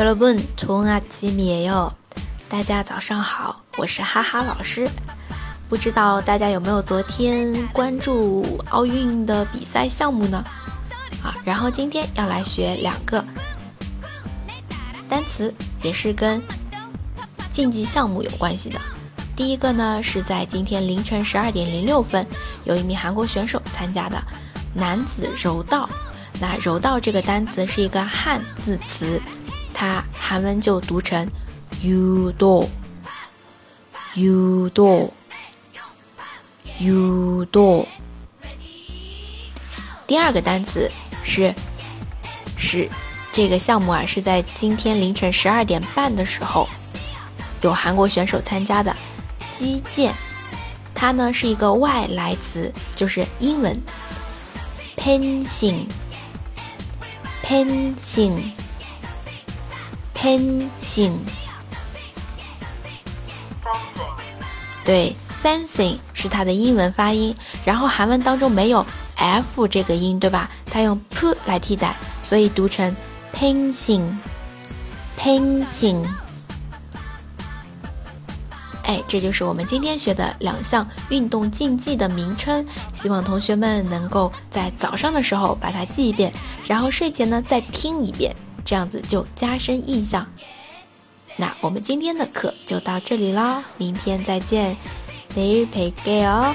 여러분좋은아침이에 요。 大家早上好，我是哈哈老师。不知道大家有没有昨天关注奥运的比赛项目呢？啊，然后今天要来学两个单词，也是跟竞技项目有关系的。第一个呢，是在今天凌晨十二点零六分，有一名韩国选手参加的男子柔道。那柔道这个单词是一个汉字词， 它韩文就读成 u do u do u do。第二个单词是是这个项目啊，是在今天凌晨十二点半的时候，有韩国选手参加的击剑，它呢是一个外来词，就是英文 fencing。Fencing，对，fencing 是它的英文发音，然后韩文当中没有 f 这个音，对吧？它用 p 来替代，所以读成 Pencing，Pencing。哎，这就是我们今天学的两项运动竞技的名称。希望同学们能够在早上的时候把它记一遍，然后睡前呢再听一遍，这样子就加深印象。那我们今天的课就到这里啦，明天再见，每日陪 girl。